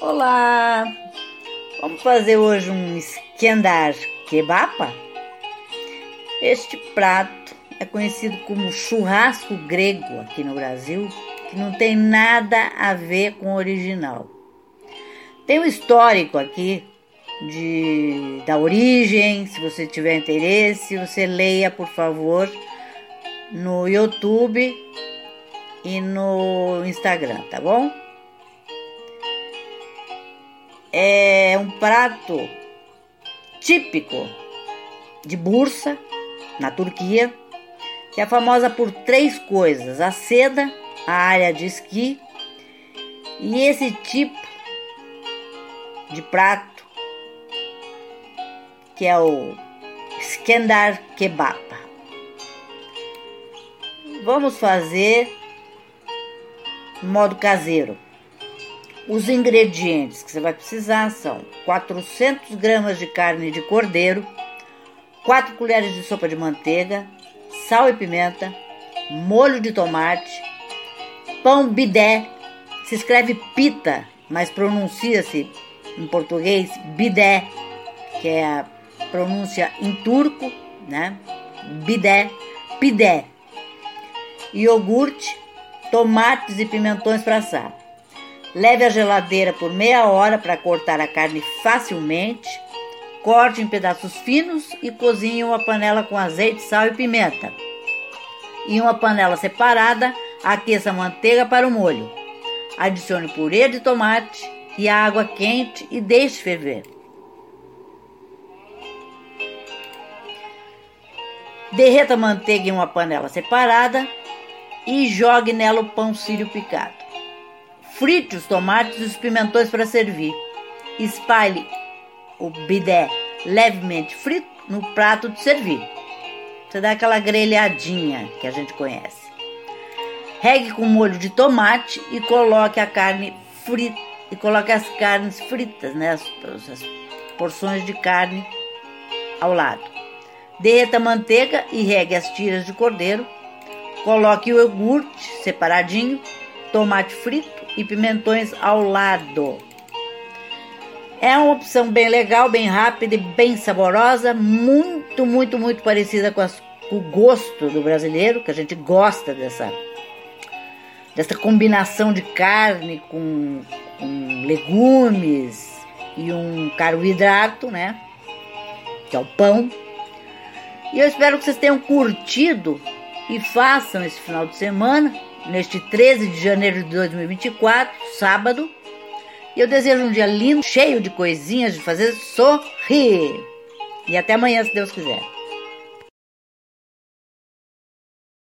Olá! Vamos fazer hoje um Skendar kebapa? Este prato é conhecido como churrasco grego aqui no Brasil, que não tem nada a ver com o original. Tem um histórico aqui de, da origem, se você tiver interesse, você leia, por favor, no YouTube e no Instagram, tá bom? É um prato típico de Bursa, na Turquia, que é famosa por três coisas: a seda, a área de esqui e esse tipo de prato que é o Skendar Kebab. Vamos fazer modo caseiro. Os ingredientes que você vai precisar são 400 gramas de carne de cordeiro, 4 colheres de sopa de manteiga, sal e pimenta, molho de tomate, pão bidé, se escreve pita, mas pronuncia-se em português bidé, que é a pronúncia em turco, né? Bidé, pidé, iogurte, tomates e pimentões para assar. Leve à geladeira por meia hora para cortar a carne facilmente. Corte em pedaços finos e cozinhe uma panela com azeite, sal e pimenta. Em uma panela separada, aqueça a manteiga para o molho. Adicione purê de tomate e água quente e deixe ferver. Derreta a manteiga em uma panela separada e jogue nela o pão sírio picado. Frite os tomates e os pimentões para servir. Espalhe o bidé levemente frito no prato de servir. Você dá aquela grelhadinha que a gente conhece. Regue com molho de tomate e coloque a carne frita e coloque as carnes fritas, né, as, as porções de carne ao lado. Derreta a manteiga e regue as tiras de cordeiro. Coloque o iogurte separadinho, tomate frito e pimentões ao lado. É uma opção bem legal, bem rápida e bem saborosa, muito, muito, muito parecida com, as, com o gosto do brasileiro, que a gente gosta dessa, dessa combinação de carne com, com legumes e um carboidrato, né? Que é o pão. E eu espero que vocês tenham curtido e façam esse final de semana neste 13 de janeiro de 2024, sábado. E eu desejo um dia lindo, cheio de coisinhas de fazer sorrir. E até amanhã, se Deus quiser.